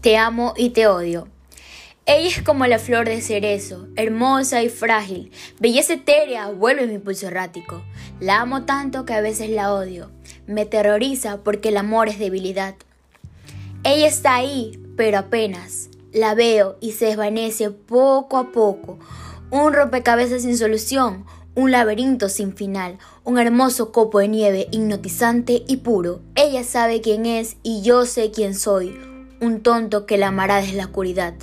Te amo y te odio. Ella es como la flor de cerezo, hermosa y frágil, belleza etérea, vuelve mi pulso errático. La amo tanto que a veces la odio. Me terroriza porque el amor es debilidad. Ella está ahí, pero apenas. La veo y se desvanece poco a poco. Un rompecabezas sin solución, un laberinto sin final, un hermoso copo de nieve hipnotizante y puro. Ella sabe quién es y yo sé quién soy, un tonto que la amará desde la oscuridad.